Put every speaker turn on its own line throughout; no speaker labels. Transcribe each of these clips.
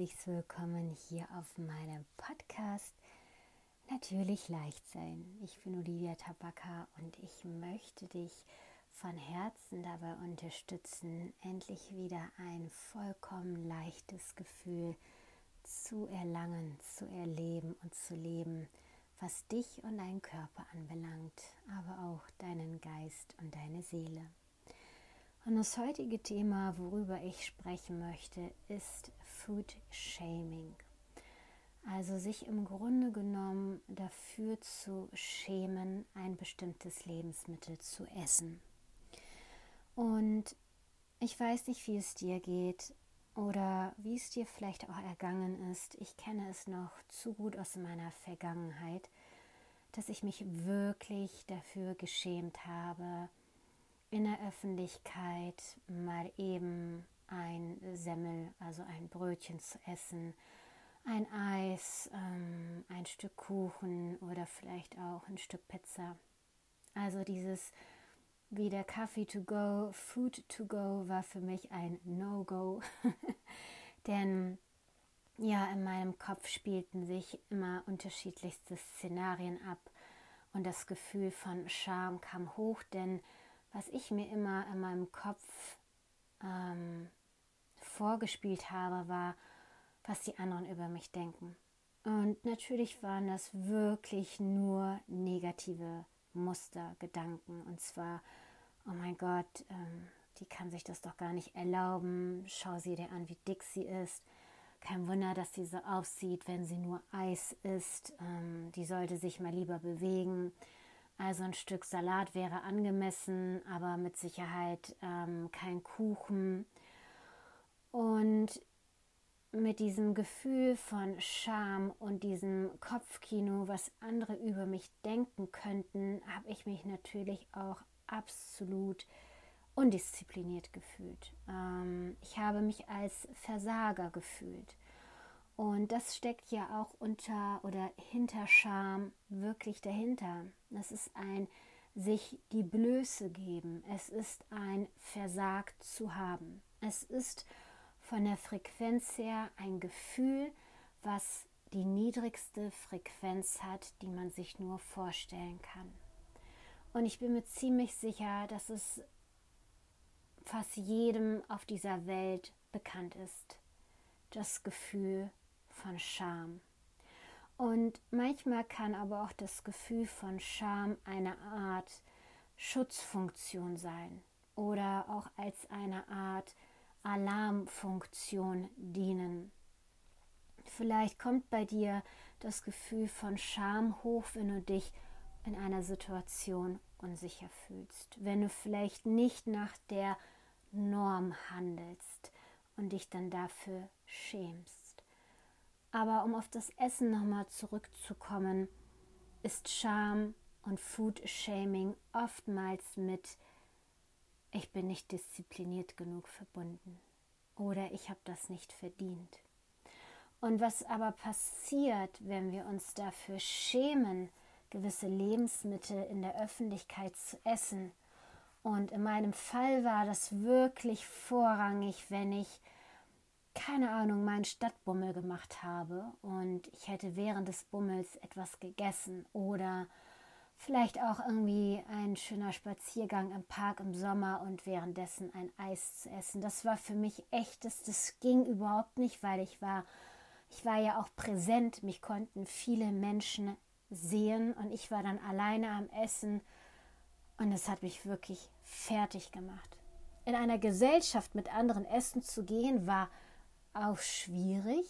herzlich willkommen hier auf meinem Podcast Natürlich leicht sein. Ich bin Olivia Tabaka und ich möchte dich von Herzen dabei unterstützen, endlich wieder ein vollkommen leichtes Gefühl zu erlangen, zu erleben und zu leben, was dich und deinen Körper anbelangt, aber auch deinen Geist und deine Seele. Und das heutige Thema, worüber ich sprechen möchte, ist Food Shaming. Also sich im Grunde genommen dafür zu schämen, ein bestimmtes Lebensmittel zu essen. Und ich weiß nicht, wie es dir geht oder wie es dir vielleicht auch ergangen ist. Ich kenne es noch zu gut aus meiner Vergangenheit, dass ich mich wirklich dafür geschämt habe, in der Öffentlichkeit mal eben ein Semmel, also ein Brötchen zu essen, ein Eis, ähm, ein Stück Kuchen oder vielleicht auch ein Stück Pizza. Also dieses wie der Kaffee to go, Food to go war für mich ein No-Go. Denn ja, in meinem Kopf spielten sich immer unterschiedlichste Szenarien ab und das Gefühl von Scham kam hoch, denn was ich mir immer in meinem Kopf ähm, vorgespielt habe, war, was die anderen über mich denken. Und natürlich waren das wirklich nur negative Muster, Gedanken. Und zwar, oh mein Gott, ähm, die kann sich das doch gar nicht erlauben. Schau sie dir an, wie dick sie ist. Kein Wunder, dass sie so aussieht, wenn sie nur Eis isst. Ähm, die sollte sich mal lieber bewegen. Also ein Stück Salat wäre angemessen, aber mit Sicherheit ähm, kein Kuchen. Und mit diesem Gefühl von Scham und diesem Kopfkino, was andere über mich denken könnten, habe ich mich natürlich auch absolut undiszipliniert gefühlt. Ähm, ich habe mich als Versager gefühlt. Und das steckt ja auch unter oder hinter Scham wirklich dahinter. Das ist ein sich die Blöße geben. Es ist ein versagt zu haben. Es ist von der Frequenz her ein Gefühl, was die niedrigste Frequenz hat, die man sich nur vorstellen kann. Und ich bin mir ziemlich sicher, dass es fast jedem auf dieser Welt bekannt ist. Das Gefühl von Scham. Und manchmal kann aber auch das Gefühl von Scham eine Art Schutzfunktion sein oder auch als eine Art Alarmfunktion dienen. Vielleicht kommt bei dir das Gefühl von Scham hoch, wenn du dich in einer Situation unsicher fühlst, wenn du vielleicht nicht nach der Norm handelst und dich dann dafür schämst. Aber um auf das Essen nochmal zurückzukommen, ist Scham und Food Shaming oftmals mit ich bin nicht diszipliniert genug verbunden oder ich habe das nicht verdient. Und was aber passiert, wenn wir uns dafür schämen, gewisse Lebensmittel in der Öffentlichkeit zu essen? Und in meinem Fall war das wirklich vorrangig, wenn ich keine Ahnung, meinen Stadtbummel gemacht habe und ich hätte während des Bummels etwas gegessen oder vielleicht auch irgendwie ein schöner Spaziergang im Park im Sommer und währenddessen ein Eis zu essen. Das war für mich echtes, das ging überhaupt nicht, weil ich war, ich war ja auch präsent, mich konnten viele Menschen sehen und ich war dann alleine am Essen und es hat mich wirklich fertig gemacht. In einer Gesellschaft mit anderen essen zu gehen, war auch schwierig,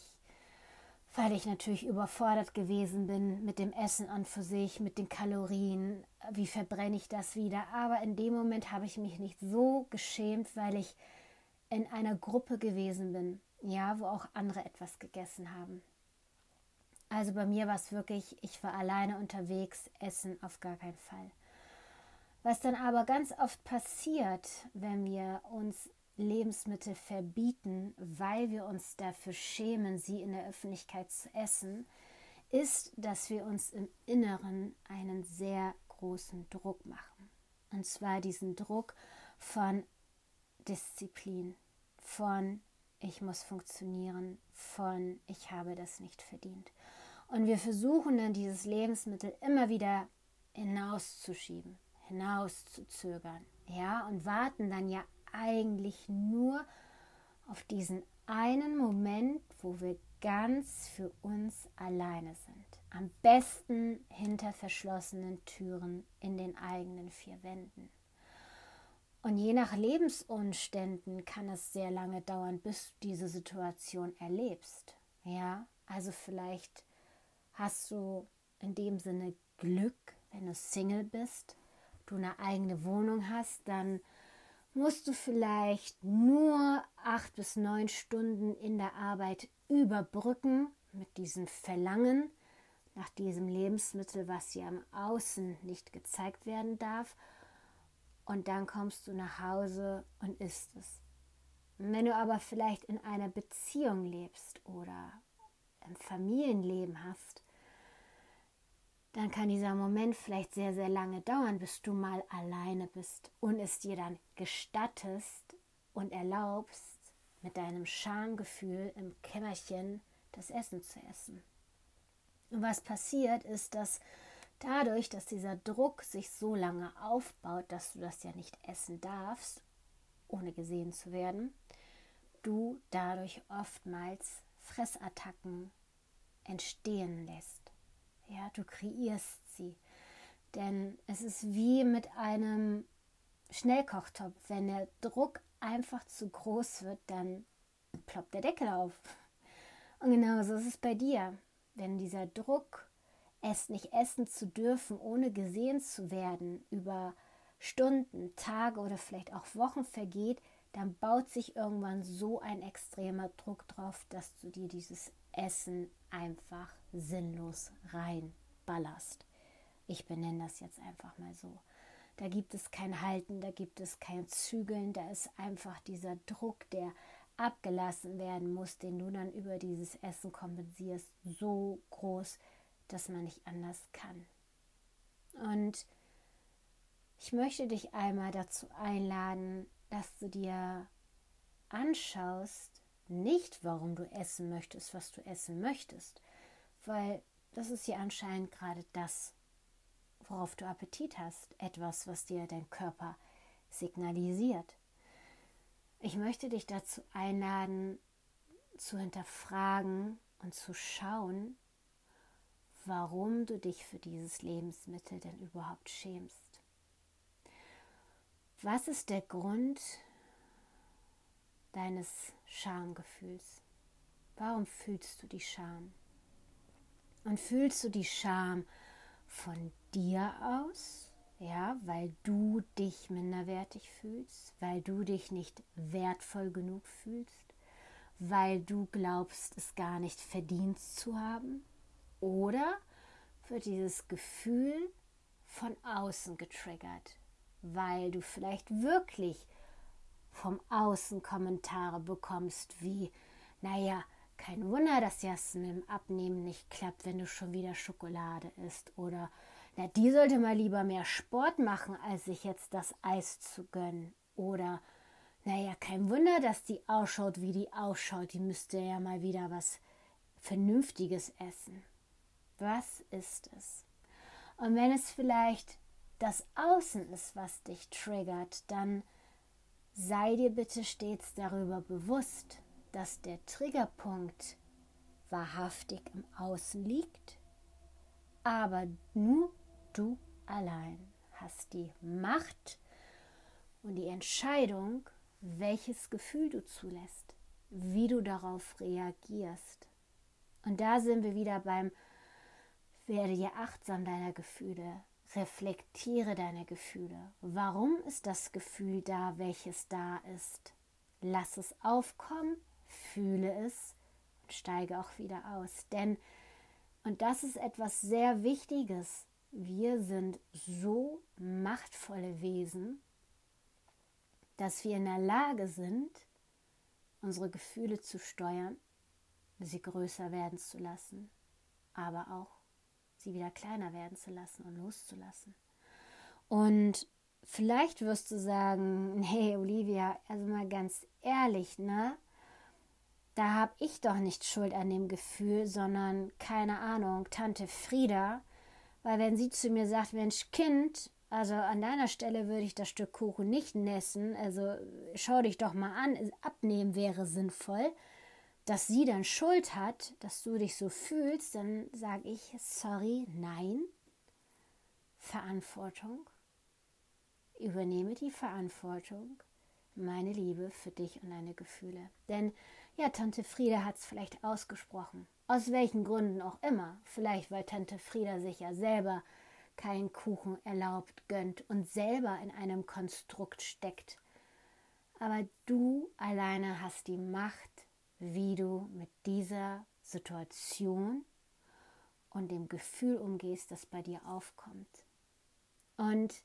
weil ich natürlich überfordert gewesen bin mit dem Essen an für sich, mit den Kalorien, wie verbrenne ich das wieder. Aber in dem Moment habe ich mich nicht so geschämt, weil ich in einer Gruppe gewesen bin, ja, wo auch andere etwas gegessen haben. Also bei mir war es wirklich, ich war alleine unterwegs, Essen auf gar keinen Fall. Was dann aber ganz oft passiert, wenn wir uns Lebensmittel verbieten, weil wir uns dafür schämen, sie in der Öffentlichkeit zu essen, ist, dass wir uns im Inneren einen sehr großen Druck machen. Und zwar diesen Druck von Disziplin, von ich muss funktionieren von ich habe das nicht verdient. Und wir versuchen dann dieses Lebensmittel immer wieder hinauszuschieben, hinauszuzögern, ja, und warten dann ja eigentlich nur auf diesen einen Moment, wo wir ganz für uns alleine sind. Am besten hinter verschlossenen Türen in den eigenen vier Wänden. Und je nach Lebensumständen kann es sehr lange dauern, bis du diese Situation erlebst. Ja, also vielleicht hast du in dem Sinne Glück, wenn du Single bist, du eine eigene Wohnung hast, dann musst du vielleicht nur acht bis neun Stunden in der Arbeit überbrücken mit diesem Verlangen nach diesem Lebensmittel, was dir am Außen nicht gezeigt werden darf. Und dann kommst du nach Hause und isst es. Wenn du aber vielleicht in einer Beziehung lebst oder ein Familienleben hast, dann kann dieser Moment vielleicht sehr, sehr lange dauern, bis du mal alleine bist und es dir dann gestattest und erlaubst, mit deinem Schamgefühl im Kämmerchen das Essen zu essen. Und was passiert ist, dass dadurch, dass dieser Druck sich so lange aufbaut, dass du das ja nicht essen darfst, ohne gesehen zu werden, du dadurch oftmals Fressattacken entstehen lässt. Ja, du kreierst sie. Denn es ist wie mit einem Schnellkochtopf. Wenn der Druck einfach zu groß wird, dann ploppt der Deckel auf. Und genauso ist es bei dir. Wenn dieser Druck, es nicht essen zu dürfen, ohne gesehen zu werden, über Stunden, Tage oder vielleicht auch Wochen vergeht, dann baut sich irgendwann so ein extremer Druck drauf, dass du dir dieses Essen einfach sinnlos reinballerst. Ich benenne das jetzt einfach mal so. Da gibt es kein Halten, da gibt es kein Zügeln, da ist einfach dieser Druck, der abgelassen werden muss, den du dann über dieses Essen kompensierst, so groß, dass man nicht anders kann. Und ich möchte dich einmal dazu einladen, dass du dir anschaust, nicht, warum du essen möchtest, was du essen möchtest, weil das ist ja anscheinend gerade das, worauf du Appetit hast, etwas, was dir dein Körper signalisiert. Ich möchte dich dazu einladen, zu hinterfragen und zu schauen, warum du dich für dieses Lebensmittel denn überhaupt schämst. Was ist der Grund, deines Schamgefühls. Warum fühlst du die Scham? Und fühlst du die Scham von dir aus, ja, weil du dich minderwertig fühlst, weil du dich nicht wertvoll genug fühlst, weil du glaubst, es gar nicht verdient zu haben? Oder wird dieses Gefühl von außen getriggert, weil du vielleicht wirklich vom Außen Kommentare bekommst wie, naja, kein Wunder, dass das mit dem Abnehmen nicht klappt, wenn du schon wieder Schokolade isst. Oder, na, die sollte mal lieber mehr Sport machen, als sich jetzt das Eis zu gönnen. Oder, naja, kein Wunder, dass die ausschaut, wie die ausschaut. Die müsste ja mal wieder was Vernünftiges essen. Was ist es? Und wenn es vielleicht das Außen ist, was dich triggert, dann Sei dir bitte stets darüber bewusst, dass der Triggerpunkt wahrhaftig im Außen liegt, aber nur du allein hast die Macht und die Entscheidung, welches Gefühl du zulässt, wie du darauf reagierst. Und da sind wir wieder beim werde dir achtsam deiner Gefühle, Reflektiere deine Gefühle. Warum ist das Gefühl da, welches da ist? Lass es aufkommen, fühle es und steige auch wieder aus. Denn, und das ist etwas sehr Wichtiges, wir sind so machtvolle Wesen, dass wir in der Lage sind, unsere Gefühle zu steuern, sie größer werden zu lassen, aber auch sie wieder kleiner werden zu lassen und loszulassen. Und vielleicht wirst du sagen, hey Olivia, also mal ganz ehrlich, ne? da habe ich doch nicht Schuld an dem Gefühl, sondern keine Ahnung, Tante Frieda, weil wenn sie zu mir sagt, Mensch, Kind, also an deiner Stelle würde ich das Stück Kuchen nicht nässen, also schau dich doch mal an, abnehmen wäre sinnvoll, dass sie dann Schuld hat, dass du dich so fühlst, dann sage ich, sorry, nein, Verantwortung, übernehme die Verantwortung, meine Liebe für dich und deine Gefühle. Denn ja, Tante Frieda hat es vielleicht ausgesprochen. Aus welchen Gründen auch immer. Vielleicht, weil Tante Frieda sich ja selber keinen Kuchen erlaubt, gönnt und selber in einem Konstrukt steckt. Aber du alleine hast die Macht, wie du mit dieser Situation und dem Gefühl umgehst, das bei dir aufkommt. Und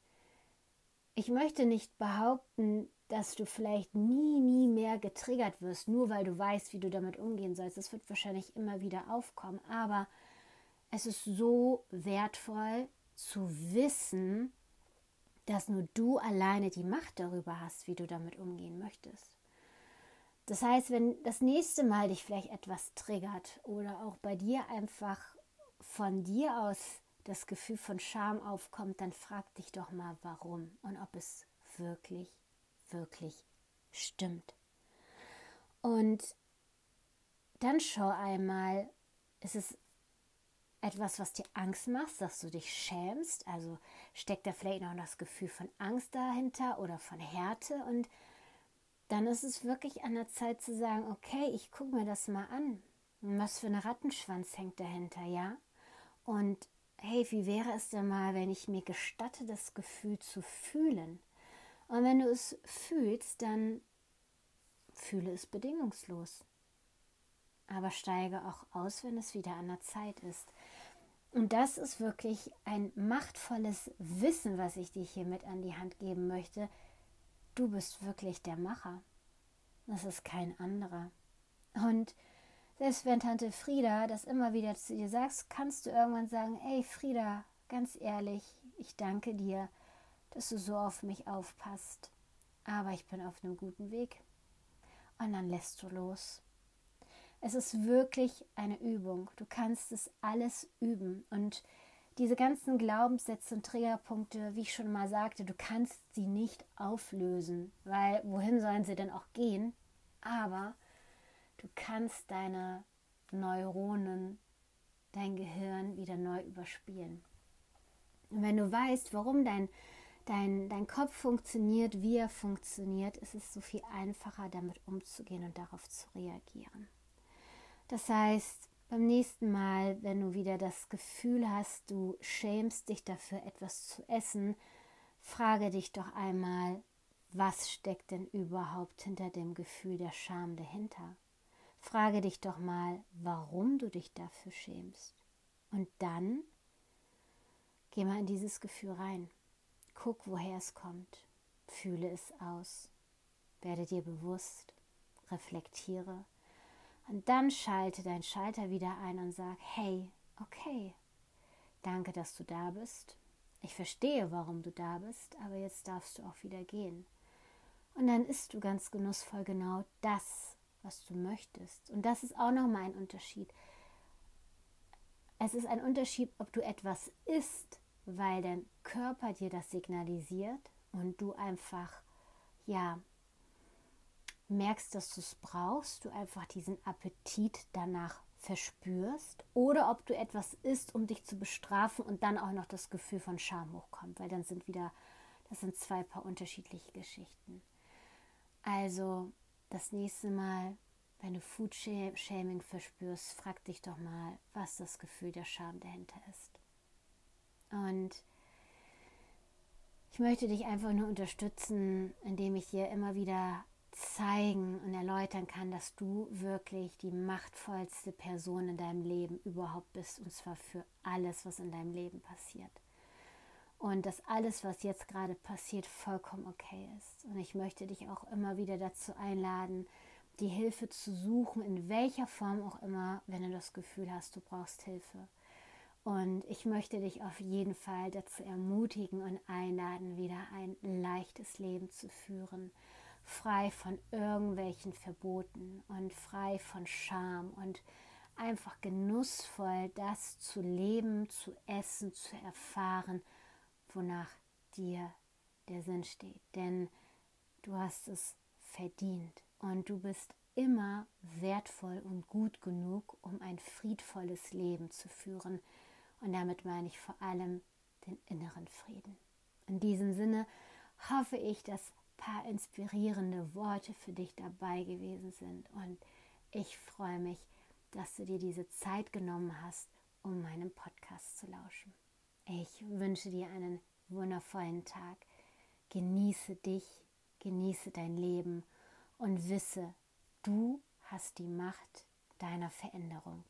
ich möchte nicht behaupten, dass du vielleicht nie, nie mehr getriggert wirst, nur weil du weißt, wie du damit umgehen sollst. Das wird wahrscheinlich immer wieder aufkommen. Aber es ist so wertvoll zu wissen, dass nur du alleine die Macht darüber hast, wie du damit umgehen möchtest. Das heißt, wenn das nächste Mal dich vielleicht etwas triggert oder auch bei dir einfach von dir aus das Gefühl von Scham aufkommt, dann frag dich doch mal, warum und ob es wirklich wirklich stimmt. Und dann schau einmal, ist es etwas, was dir Angst macht, dass du dich schämst? Also steckt da vielleicht noch das Gefühl von Angst dahinter oder von Härte? Und dann ist es wirklich an der Zeit zu sagen, okay, ich gucke mir das mal an. Was für ein Rattenschwanz hängt dahinter, ja? Und hey, wie wäre es denn mal, wenn ich mir gestatte, das Gefühl zu fühlen? Und wenn du es fühlst, dann fühle es bedingungslos. Aber steige auch aus, wenn es wieder an der Zeit ist. Und das ist wirklich ein machtvolles Wissen, was ich dir hiermit an die Hand geben möchte. Du bist wirklich der Macher. Das ist kein anderer. Und selbst wenn Tante Frieda das immer wieder zu dir sagst, kannst du irgendwann sagen, ey Frieda, ganz ehrlich, ich danke dir dass du so auf mich aufpasst. Aber ich bin auf einem guten Weg. Und dann lässt du los. Es ist wirklich eine Übung. Du kannst es alles üben. Und diese ganzen Glaubenssätze und Triggerpunkte, wie ich schon mal sagte, du kannst sie nicht auflösen, weil wohin sollen sie denn auch gehen? Aber du kannst deine Neuronen, dein Gehirn wieder neu überspielen. Und wenn du weißt, warum dein dein, dein Kopf funktioniert, wie er funktioniert, ist es so viel einfacher, damit umzugehen und darauf zu reagieren. Das heißt, beim nächsten Mal, wenn du wieder das Gefühl hast, du schämst dich dafür, etwas zu essen, frage dich doch einmal, was steckt denn überhaupt hinter dem Gefühl der Scham dahinter? Frage dich doch mal, warum du dich dafür schämst. Und dann geh mal in dieses Gefühl rein. Guck, woher es kommt. Fühle es aus. Werde dir bewusst. Reflektiere. Und dann schalte dein Schalter wieder ein und sag, hey, okay, danke, dass du da bist. Ich verstehe, warum du da bist, aber jetzt darfst du auch wieder gehen. Und dann isst du ganz genussvoll genau das, was du möchtest. Und das ist auch nochmal ein Unterschied. Es ist ein Unterschied, ob du etwas isst, weil dein Körper dir das signalisiert und du einfach, ja, merkst, dass du es brauchst, du einfach diesen Appetit danach verspürst oder ob du etwas isst, um dich zu bestrafen und dann auch noch das Gefühl von Scham hochkommt, weil dann sind wieder, das sind zwei paar unterschiedliche Geschichten. Also das nächste Mal, wenn du Food Shaming verspürst, frag dich doch mal, was das Gefühl der Scham dahinter ist. Und ich möchte dich einfach nur unterstützen, indem ich dir immer wieder zeigen und erläutern kann, dass du wirklich die machtvollste Person in deinem Leben überhaupt bist, und zwar für alles, was in deinem Leben passiert. Und dass alles, was jetzt gerade passiert, vollkommen okay ist. Und ich möchte dich auch immer wieder dazu einladen, die Hilfe zu suchen, in welcher Form auch immer, wenn du das Gefühl hast, du brauchst Hilfe. Und ich möchte dich auf jeden Fall dazu ermutigen und einladen, wieder ein leichtes Leben zu führen. Frei von irgendwelchen Verboten und frei von Scham und einfach genussvoll das zu leben, zu essen, zu erfahren, wonach dir der Sinn steht. Denn du hast es verdient und du bist immer wertvoll und gut genug, um ein friedvolles Leben zu führen. Und damit meine ich vor allem den inneren Frieden. In diesem Sinne hoffe ich, dass paar inspirierende Worte für dich dabei gewesen sind. Und ich freue mich, dass du dir diese Zeit genommen hast, um meinem Podcast zu lauschen. Ich wünsche dir einen wundervollen Tag. Genieße dich, genieße dein Leben und wisse, du hast die Macht deiner Veränderung.